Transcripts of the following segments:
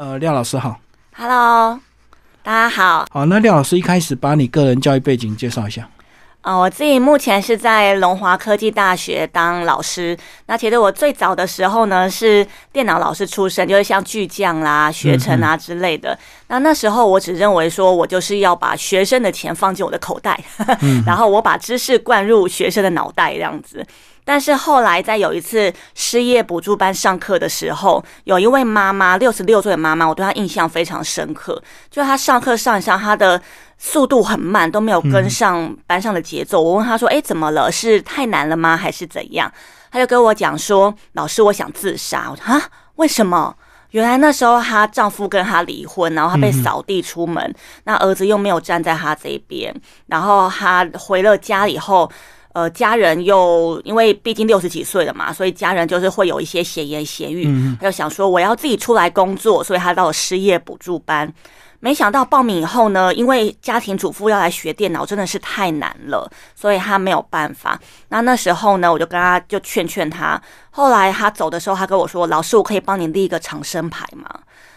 呃，廖老师好。Hello，大家好。好，那廖老师一开始把你个人教育背景介绍一下。呃，我自己目前是在龙华科技大学当老师。那其实我最早的时候呢是电脑老师出身，就是像巨匠啦、学成啊之类的。那那时候我只认为说我就是要把学生的钱放进我的口袋，然后我把知识灌入学生的脑袋这样子。但是后来在有一次失业补助班上课的时候，有一位妈妈，六十六岁的妈妈，我对她印象非常深刻。就她上课上一上，她的速度很慢，都没有跟上班上的节奏。我问她说：“哎，怎么了？是太难了吗？还是怎样？”她就跟我讲说：“老师，我想自杀。”我说：“啊，为什么？”原来那时候她丈夫跟她离婚，然后她被扫地出门，那儿子又没有站在她这边，然后她回了家以后。呃，家人又因为毕竟六十几岁了嘛，所以家人就是会有一些闲言闲语。他就想说我要自己出来工作，所以他到了失业补助班。没想到报名以后呢，因为家庭主妇要来学电脑真的是太难了，所以他没有办法。那那时候呢，我就跟他就劝劝他。后来他走的时候，他跟我说：“老师，我可以帮你立一个长生牌吗？”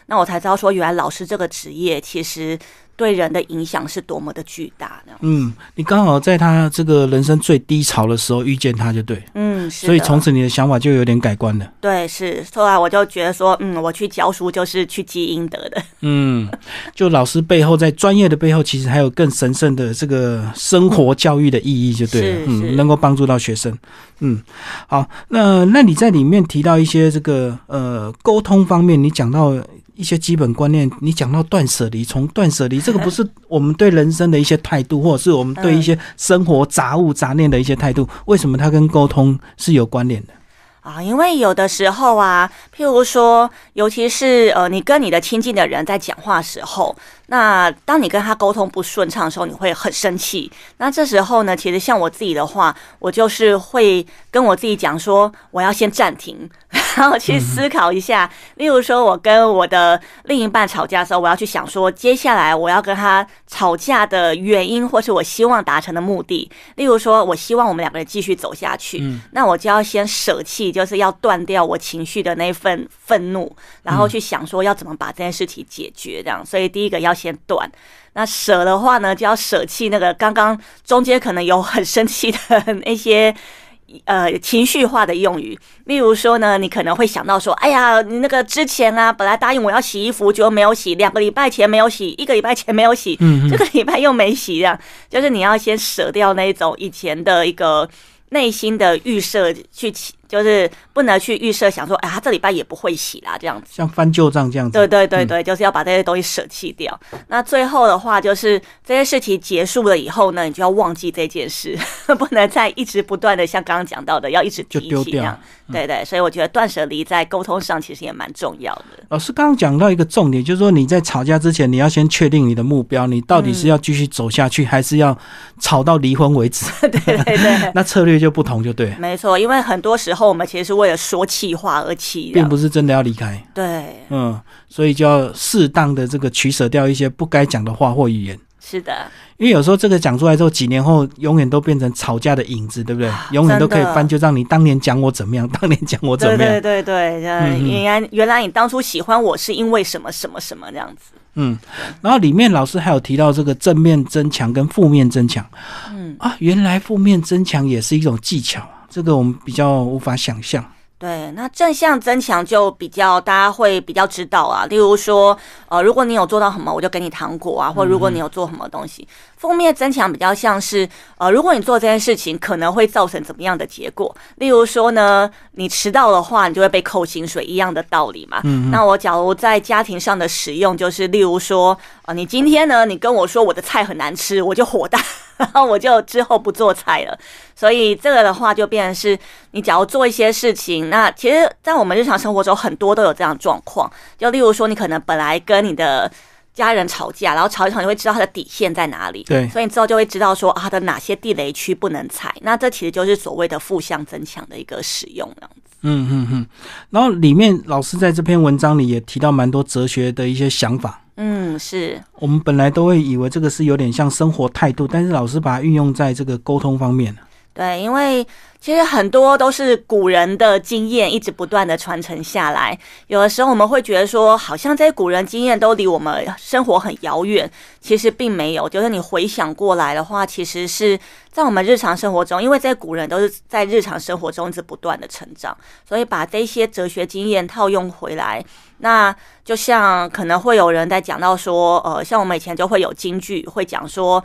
那我才知道说，原来老师这个职业其实。对人的影响是多么的巨大的。嗯，你刚好在他这个人生最低潮的时候遇见他，就对。嗯，所以从此你的想法就有点改观了。对，是后来我就觉得说，嗯，我去教书就是去积阴德的。嗯，就老师背后在专业的背后，其实还有更神圣的这个生活教育的意义，就对了。嗯，能够帮助到学生。嗯，好，那那你在里面提到一些这个呃沟通方面，你讲到。一些基本观念，你讲到断舍离，从断舍离这个不是我们对人生的一些态度，或者是我们对一些生活杂物杂念的一些态度，为什么它跟沟通是有关联的？啊，因为有的时候啊，譬如说，尤其是呃，你跟你的亲近的人在讲话时候，那当你跟他沟通不顺畅的时候，你会很生气。那这时候呢，其实像我自己的话，我就是会跟我自己讲说，我要先暂停，然后去思考一下。例如说，我跟我的另一半吵架的时候，我要去想说，接下来我要跟他吵架的原因，或是我希望达成的目的。例如说，我希望我们两个人继续走下去，那我就要先舍弃。就是要断掉我情绪的那份愤怒，然后去想说要怎么把这件事情解决，这样。所以第一个要先断。那舍的话呢，就要舍弃那个刚刚中间可能有很生气的那些 呃情绪化的用语。例如说呢，你可能会想到说，哎呀，你那个之前啊，本来答应我要洗衣服，结果没有洗；两个礼拜前没有洗，一个礼拜前没有洗，这个礼拜又没洗，这样。就是你要先舍掉那种以前的一个内心的预设去。就是不能去预设想说，哎，他这礼拜也不会洗啦，这样子，像翻旧账这样子。对对对对，就是要把这些东西舍弃掉。那最后的话，就是这些事情结束了以后呢，你就要忘记这件事，不能再一直不断的像刚刚讲到的，要一直提起这样。对对，所以我觉得断舍离在沟通上其实也蛮重要的。老师刚刚讲到一个重点，就是说你在吵架之前，你要先确定你的目标，你到底是要继续走下去，还是要吵到离婚为止？对 对对，那策略就不同，就对。没错，因为很多时候我们其实是为了说气话而气，并不是真的要离开。对，嗯，所以就要适当的这个取舍掉一些不该讲的话或语言。是的，因为有时候这个讲出来之后，几年后永远都变成吵架的影子，对不对？永远都可以翻，就让你当年讲我怎么样，当年讲我怎么样。对对对对，原来原来你当初喜欢我是因为什么什么什么这样子。嗯，然后里面老师还有提到这个正面增强跟负面增强。嗯啊，原来负面增强也是一种技巧，这个我们比较无法想象。对，那正向增强就比较大家会比较知道啊，例如说，呃，如果你有做到什么，我就给你糖果啊，或者如果你有做什么东西。负面增强比较像是，呃，如果你做这件事情，可能会造成怎么样的结果？例如说呢，你迟到的话，你就会被扣薪水，一样的道理嘛。嗯。那我假如在家庭上的使用，就是例如说，呃，你今天呢，你跟我说我的菜很难吃，我就火大，然后 我就之后不做菜了。所以这个的话，就变成是你假如做一些事情，那其实，在我们日常生活中，很多都有这样状况。就例如说，你可能本来跟你的家人吵架，然后吵一吵，你会知道他的底线在哪里。对，所以你之后就会知道说啊，他的哪些地雷区不能踩。那这其实就是所谓的负向增强的一个使用这样子。嗯嗯嗯。然后里面老师在这篇文章里也提到蛮多哲学的一些想法。嗯，是我们本来都会以为这个是有点像生活态度，但是老师把它运用在这个沟通方面对，因为。其实很多都是古人的经验，一直不断的传承下来。有的时候我们会觉得说，好像这些古人经验都离我们生活很遥远，其实并没有。就是你回想过来的话，其实是在我们日常生活中，因为这些古人都是在日常生活中一直不断的成长，所以把这些哲学经验套用回来，那就像可能会有人在讲到说，呃，像我们以前就会有京剧会讲说。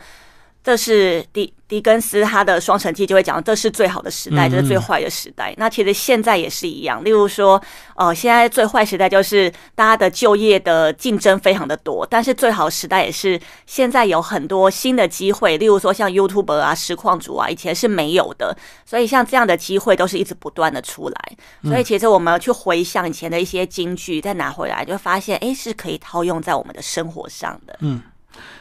这是狄狄更斯他的《双城记》就会讲，这是最好的时代，这是最坏的时代。那其实现在也是一样。例如说，呃，现在最坏时代就是大家的就业的竞争非常的多，但是最好时代也是现在有很多新的机会。例如说，像 YouTube 啊、实况主啊，以前是没有的。所以像这样的机会都是一直不断的出来。所以其实我们去回想以前的一些金句，再拿回来，就发现，哎，是可以套用在我们的生活上的。嗯。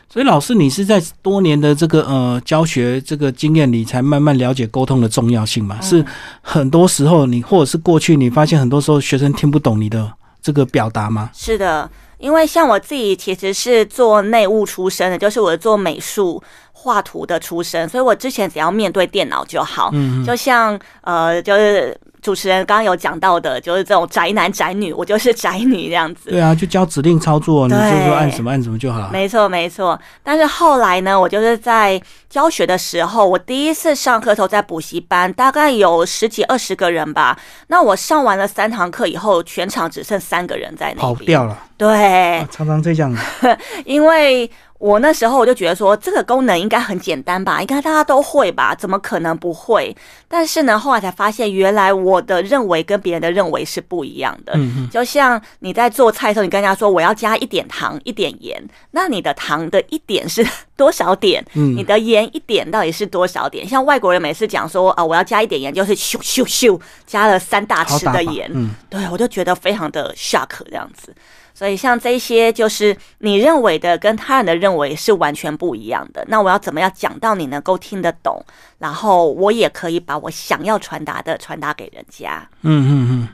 所以老师，你是在多年的这个呃教学这个经验里，才慢慢了解沟通的重要性嘛？是很多时候你或者是过去你发现很多时候学生听不懂你的这个表达吗？是的，因为像我自己其实是做内务出身的，就是我做美术画图的出身，所以我之前只要面对电脑就好，嗯，就像呃就是。主持人刚刚有讲到的，就是这种宅男宅女，我就是宅女这样子。对啊，就教指令操作，你就说按什么按什么就好。没错没错。但是后来呢，我就是在教学的时候，我第一次上课时候在补习班，大概有十几二十个人吧。那我上完了三堂课以后，全场只剩三个人在那跑掉了。对，常常这样。因为。我那时候我就觉得说，这个功能应该很简单吧，应该大家都会吧，怎么可能不会？但是呢，后来才发现，原来我的认为跟别人的认为是不一样的。嗯就像你在做菜的时候，你跟人家说我要加一点糖、一点盐，那你的糖的一点是多少点？嗯。你的盐一点到底是多少点？像外国人每次讲说啊，我要加一点盐，就是咻咻咻加了三大匙的盐。嗯。对，我就觉得非常的 shock 这样子。所以像这些，就是你认为的跟他人的认为是完全不一样的。那我要怎么样讲到你能够听得懂，然后我也可以把我想要传达的传达给人家。嗯嗯嗯。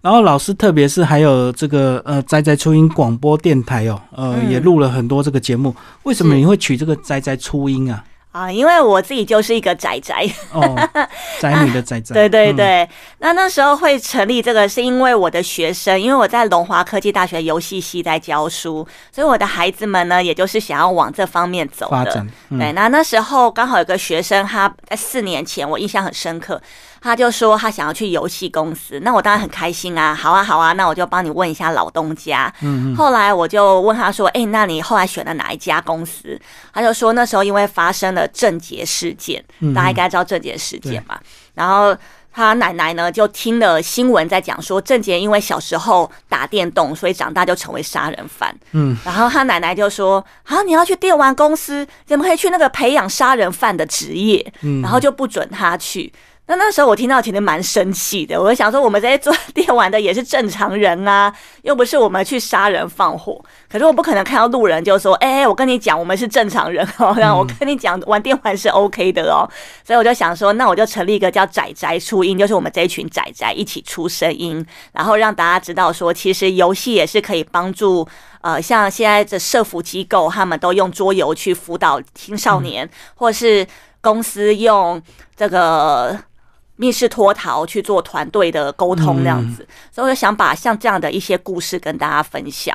然后老师，特别是还有这个呃，仔仔初音广播电台哦，呃，也录了很多这个节目。为什么你会取这个仔仔初音啊？啊，因为我自己就是一个宅宅，宅女的宅宅。对对对，那那时候会成立这个，是因为我的学生，因为我在龙华科技大学游戏系在教书，所以我的孩子们呢，也就是想要往这方面走的。对，那那时候刚好有个学生，他在四年前，我印象很深刻。他就说他想要去游戏公司，那我当然很开心啊，好啊好啊，那我就帮你问一下老东家。嗯嗯。后来我就问他说：“哎，那你后来选了哪一家公司？”他就说那时候因为发生了郑捷事件，大家应该知道郑捷事件嘛。然后他奶奶呢就听了新闻在讲说郑捷因为小时候打电动，所以长大就成为杀人犯。嗯。然后他奶奶就说：“啊，你要去电玩公司，怎么可以去那个培养杀人犯的职业？”嗯。然后就不准他去。那那时候我听到其实蛮生气的，我就想说我们这些做电玩的也是正常人啊，又不是我们去杀人放火。可是我不可能看到路人就说：“哎，我跟你讲，我们是正常人哦。”然后我跟你讲，玩电玩是 OK 的哦。所以我就想说，那我就成立一个叫“仔仔出音”，就是我们这一群仔仔一起出声音，然后让大家知道说，其实游戏也是可以帮助呃，像现在的社福机构，他们都用桌游去辅导青少年，或是公司用这个。密室脱逃去做团队的沟通这样子，所以我就想把像这样的一些故事跟大家分享。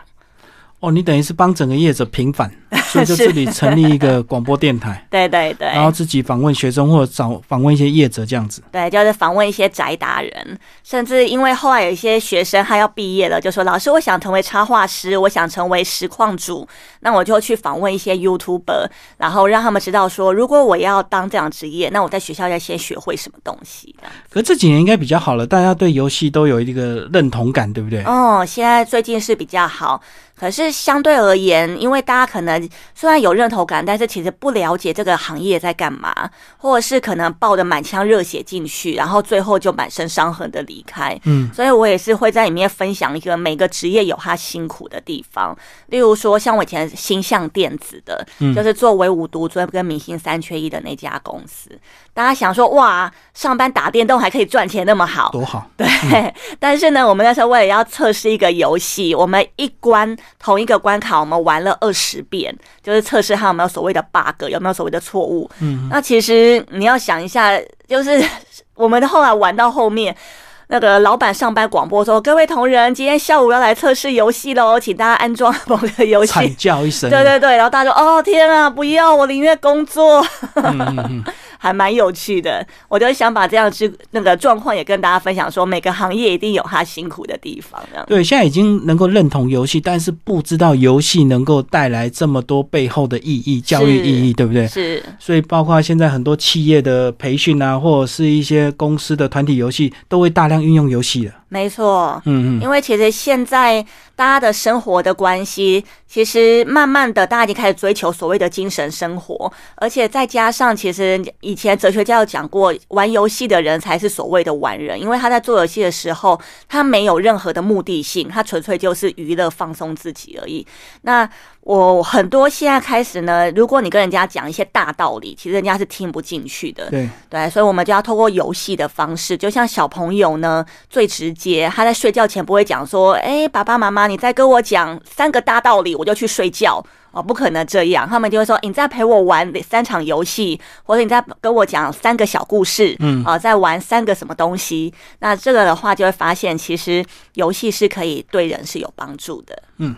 哦，你等于是帮整个业者平反。所以就自己成立一个广播电台，对对对，然后自己访问学生或者找访问一些业者这样子，对，就是访问一些宅达人，甚至因为后来有一些学生他要毕业了，就说老师我想成为插画师，我想成为实况主，那我就去访问一些 YouTuber，然后让他们知道说，如果我要当这样职业，那我在学校要先学会什么东西。可这几年应该比较好了，大家对游戏都有一个认同感，对不对？哦，现在最近是比较好。可是相对而言，因为大家可能虽然有认同感，但是其实不了解这个行业在干嘛，或者是可能抱着满腔热血进去，然后最后就满身伤痕的离开。嗯，所以我也是会在里面分享一个每个职业有他辛苦的地方。例如说，像我以前星象电子的，就是做唯五独尊跟明星三缺一的那家公司。大家想说，哇，上班打电动还可以赚钱，那么好，多好。对，但是呢，我们那时候为了要测试一个游戏，我们一关同一个关卡，我们玩了二十遍，就是测试它有没有所谓的 bug，有没有所谓的错误。嗯，那其实你要想一下，就是 我们后来玩到后面。那个老板上班广播说：“各位同仁，今天下午要来测试游戏喽，请大家安装某个游戏。”惨叫一声。对对对，然后大家说：“哦天啊，不要，我宁愿工作。”还蛮有趣的，我就想把这样之那个状况也跟大家分享，说每个行业一定有它辛苦的地方。对，现在已经能够认同游戏，但是不知道游戏能够带来这么多背后的意义、教育意义，对不对？是。所以包括现在很多企业的培训啊，或者是一些公司的团体游戏，都会大量运用游戏的。没错，嗯嗯，因为其实现在大家的生活的关系，其实慢慢的大家已经开始追求所谓的精神生活，而且再加上，其实以前哲学家有讲过，玩游戏的人才是所谓的玩人，因为他在做游戏的时候，他没有任何的目的性，他纯粹就是娱乐放松自己而已。那我很多现在开始呢，如果你跟人家讲一些大道理，其实人家是听不进去的。对对，所以我们就要透过游戏的方式，就像小朋友呢，最直接，他在睡觉前不会讲说：“哎，爸爸妈妈，你再跟我讲三个大道理，我就去睡觉。”哦，不可能这样，他们就会说：“你再陪我玩三场游戏，或者你再跟我讲三个小故事，嗯，啊，再玩三个什么东西。”那这个的话，就会发现其实游戏是可以对人是有帮助的。嗯。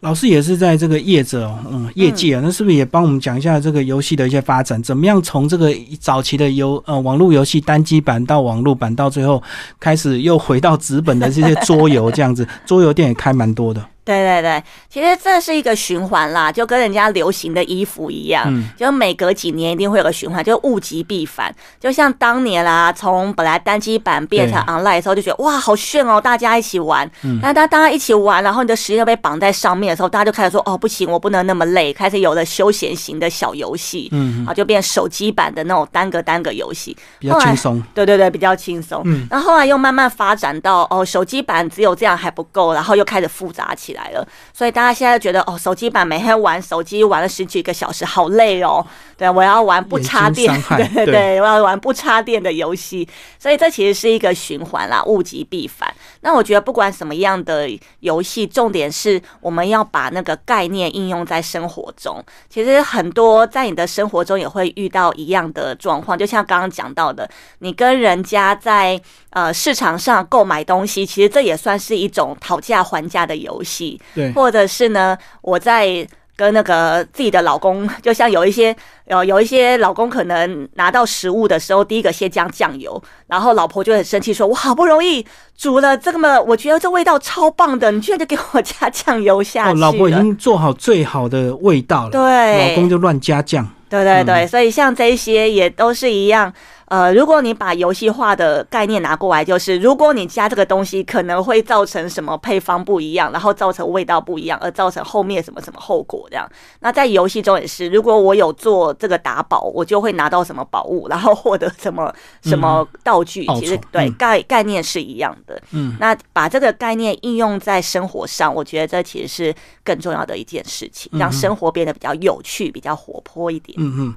老师也是在这个业者，嗯，业界啊，那是不是也帮我们讲一下这个游戏的一些发展？怎么样从这个早期的游呃网络游戏单机版到网络版，到最后开始又回到纸本的这些桌游这样子，桌游店也开蛮多的。对对对，其实这是一个循环啦，就跟人家流行的衣服一样，就每隔几年一定会有个循环，就物极必反。就像当年啦，从本来单机版变成 online 的时候，就觉得哇好炫哦，大家一起玩。但当大家一起玩，然后你的时间被绑在上面的时候，大家就开始说哦不行，我不能那么累，开始有了休闲型的小游戏，嗯，啊就变手机版的那种单个单个游戏，比较轻松。对对对，比较轻松。嗯，然后后来又慢慢发展到哦手机版只有这样还不够，然后又开始复杂起来。来了，所以大家现在觉得哦，手机版每天玩手机玩了十几个小时，好累哦。对，我要玩不插电，对对对，我要玩不插电的游戏。所以这其实是一个循环啦，物极必反。那我觉得不管什么样的游戏，重点是我们要把那个概念应用在生活中。其实很多在你的生活中也会遇到一样的状况，就像刚刚讲到的，你跟人家在呃市场上购买东西，其实这也算是一种讨价还价的游戏。对，或者是呢，我在。跟那个自己的老公，就像有一些有有一些老公可能拿到食物的时候，第一个先加酱油，然后老婆就很生气，说：“我好不容易煮了这么，我觉得这味道超棒的，你居然就给我加酱油下去。”老婆已经做好最好的味道了，对，老公就乱加酱。对对对，所以像这些也都是一样。呃，如果你把游戏化的概念拿过来，就是如果你加这个东西，可能会造成什么配方不一样，然后造成味道不一样，而造成后面什么什么后果这样。那在游戏中也是，如果我有做这个打宝，我就会拿到什么宝物，然后获得什么什么道具。其实对概概念是一样的。嗯，那把这个概念应用在生活上，我觉得这其实是更重要的一件事情，让生活变得比较有趣、比较活泼一点。嗯嗯。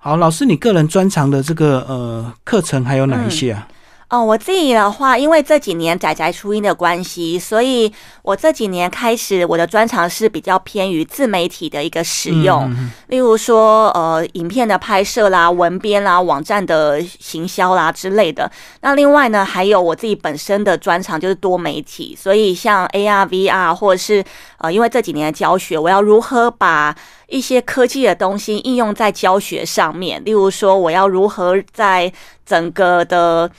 好，老师，你个人专长的这个呃课程还有哪一些啊？哦，我自己的话，因为这几年仔仔初音的关系，所以我这几年开始我的专长是比较偏于自媒体的一个使用，例如说呃影片的拍摄啦、文编啦、网站的行销啦之类的。那另外呢，还有我自己本身的专长就是多媒体，所以像 AR、VR 或者是呃，因为这几年的教学，我要如何把一些科技的东西应用在教学上面，例如说，我要如何在整个的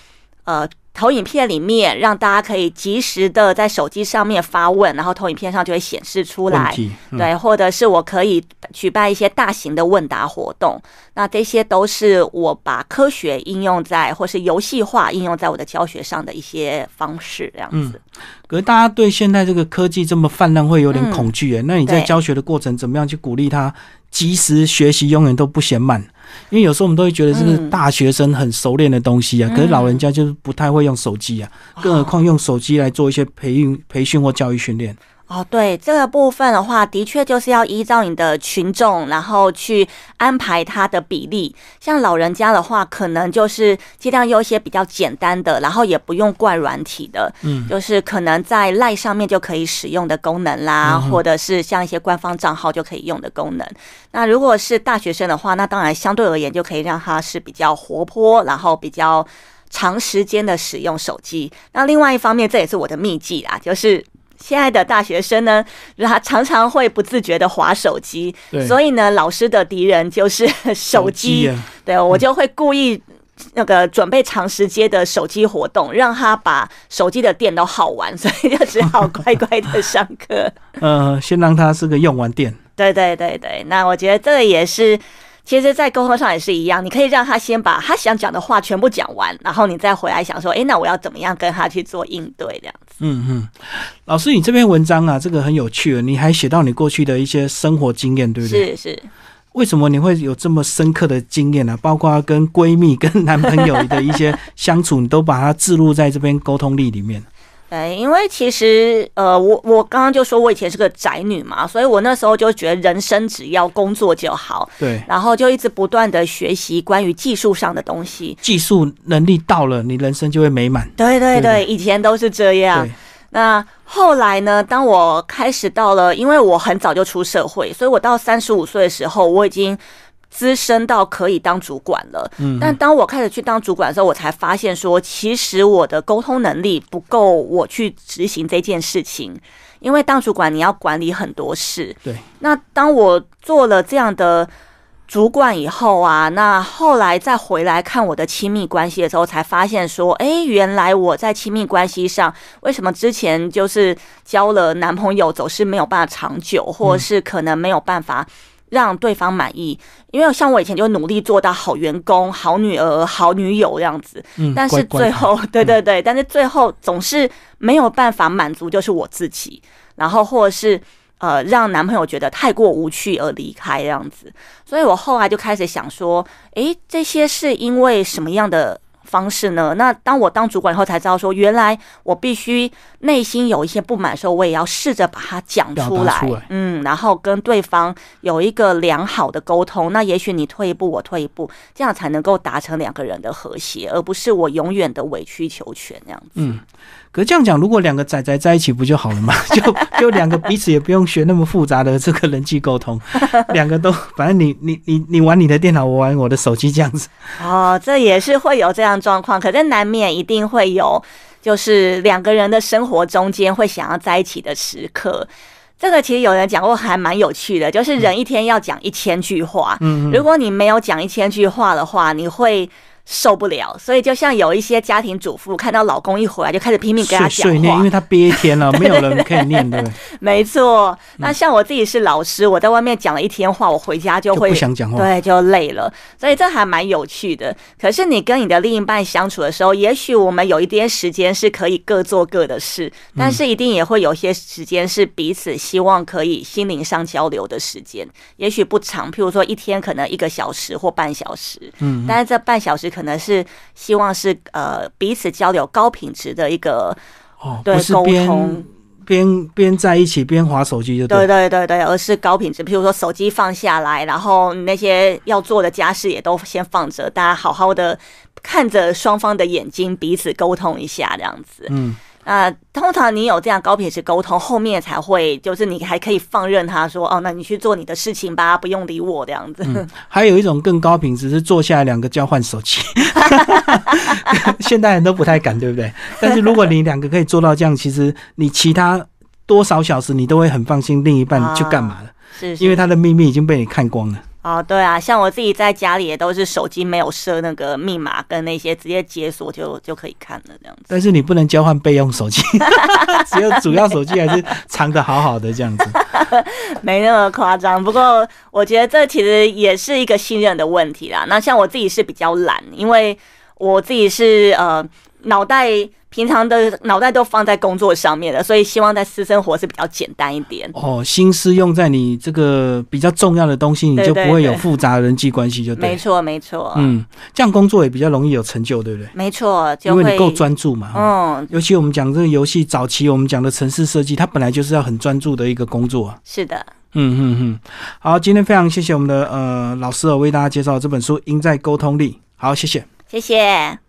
呃投影片里面，让大家可以及时的在手机上面发问，然后投影片上就会显示出来。对，或者是我可以举办一些大型的问答活动，那这些都是我把科学应用在或是游戏化应用在我的教学上的一些方式，这样子。可是大家对现在这个科技这么泛滥，会有点恐惧诶。那你在教学的过程，怎么样去鼓励他及时学习，永远都不嫌慢？因为有时候我们都会觉得这是大学生很熟练的东西啊，可是老人家就是不太会用手机啊，更何况用手机来做一些培训、培训或教育训练。哦，对这个部分的话，的确就是要依照你的群众，然后去安排它的比例。像老人家的话，可能就是尽量用一些比较简单的，然后也不用灌软体的，嗯，就是可能在赖上面就可以使用的功能啦，或者是像一些官方账号就可以用的功能。那如果是大学生的话，那当然相对而言就可以让他是比较活泼，然后比较长时间的使用手机。那另外一方面，这也是我的秘籍啦，就是。现在的大学生呢，他常常会不自觉的划手机，所以呢，老师的敌人就是 手机。对，我就会故意那个准备长时间的手机活动，让他把手机的电都耗完，所以就只好乖乖的上课。呃，先让他是个用完电。对对对对，那我觉得这也是。其实，在沟通上也是一样，你可以让他先把他想讲的话全部讲完，然后你再回来想说，哎，那我要怎么样跟他去做应对这样子。嗯嗯，老师，你这篇文章啊，这个很有趣，你还写到你过去的一些生活经验，对不对？是是。为什么你会有这么深刻的经验呢？包括跟闺蜜、跟男朋友的一些相处，你都把它置入在这边沟通力里面。对，因为其实呃，我我刚刚就说我以前是个宅女嘛，所以我那时候就觉得人生只要工作就好，对，然后就一直不断的学习关于技术上的东西，技术能力到了，你人生就会美满。对对对，以前都是这样。那后来呢？当我开始到了，因为我很早就出社会，所以我到三十五岁的时候，我已经。资深到可以当主管了，嗯，但当我开始去当主管的时候，我才发现说，其实我的沟通能力不够，我去执行这件事情。因为当主管你要管理很多事，对。那当我做了这样的主管以后啊，那后来再回来看我的亲密关系的时候，才发现说，哎，原来我在亲密关系上，为什么之前就是交了男朋友总是没有办法长久，或是可能没有办法。让对方满意，因为像我以前就努力做到好员工、好女儿、好女友这样子，嗯，但是最后，对对对，但是最后总是没有办法满足，就是我自己，然后或者是呃，让男朋友觉得太过无趣而离开这样子，所以我后来就开始想说，诶，这些是因为什么样的？方式呢？那当我当主管以后，才知道说，原来我必须内心有一些不满的时候，我也要试着把它讲出来，嗯，然后跟对方有一个良好的沟通。那也许你退一步，我退一步，这样才能够达成两个人的和谐，而不是我永远的委曲求全那样子。嗯。可这样讲，如果两个仔仔在一起不就好了吗？就就两个彼此也不用学那么复杂的这个人际沟通，两个都反正你你你你玩你的电脑，我玩我的手机这样子。哦，这也是会有这样状况，可是难免一定会有，就是两个人的生活中间会想要在一起的时刻。这个其实有人讲过，还蛮有趣的，就是人一天要讲一千句话。嗯，如果你没有讲一千句话的话，你会。受不了，所以就像有一些家庭主妇看到老公一回来就开始拼命跟他讲话，因为他憋一天了，没有人可以念，的？没错。那像我自己是老师，我在外面讲了一天话，我回家就会不想讲话，对，就累了。所以这还蛮有趣的。可是你跟你的另一半相处的时候，也许我们有一点时间是可以各做各的事，但是一定也会有些时间是彼此希望可以心灵上交流的时间。也许不长，譬如说一天可能一个小时或半小时，嗯，但是这半小时可。可能是希望是呃彼此交流高品质的一个哦，对沟通。边边在一起边划手机就对对对对，而是高品质，譬如说手机放下来，然后那些要做的家事也都先放着，大家好好的看着双方的眼睛，彼此沟通一下这样子，嗯。啊，通常你有这样高品质沟通，后面才会就是你还可以放任他说哦，那你去做你的事情吧，不用理我这样子。还有一种更高品质是坐下来两个交换手机，现代人都不太敢，对不对？但是如果你两个可以做到这样，其实你其他多少小时你都会很放心，另一半去干嘛了？是，因为他的秘密已经被你看光了。哦，对啊，像我自己在家里也都是手机没有设那个密码跟那些，直接解锁就就可以看了这样子。但是你不能交换备用手机，只有主要手机还是藏的好好的这样子。没那么夸张，不过我觉得这其实也是一个信任的问题啦。那像我自己是比较懒，因为我自己是呃。脑袋平常的脑袋都放在工作上面了，所以希望在私生活是比较简单一点。哦，心思用在你这个比较重要的东西，你就不会有复杂的人际关系，就对。没错，没错。嗯，这样工作也比较容易有成就，对不对？没错，因为你够专注嘛。嗯，尤其我们讲这个游戏早期，我们讲的城市设计，它本来就是要很专注的一个工作。是的。嗯嗯嗯。好，今天非常谢谢我们的呃老师为大家介绍这本书《赢在沟通力》。好，谢谢。谢谢。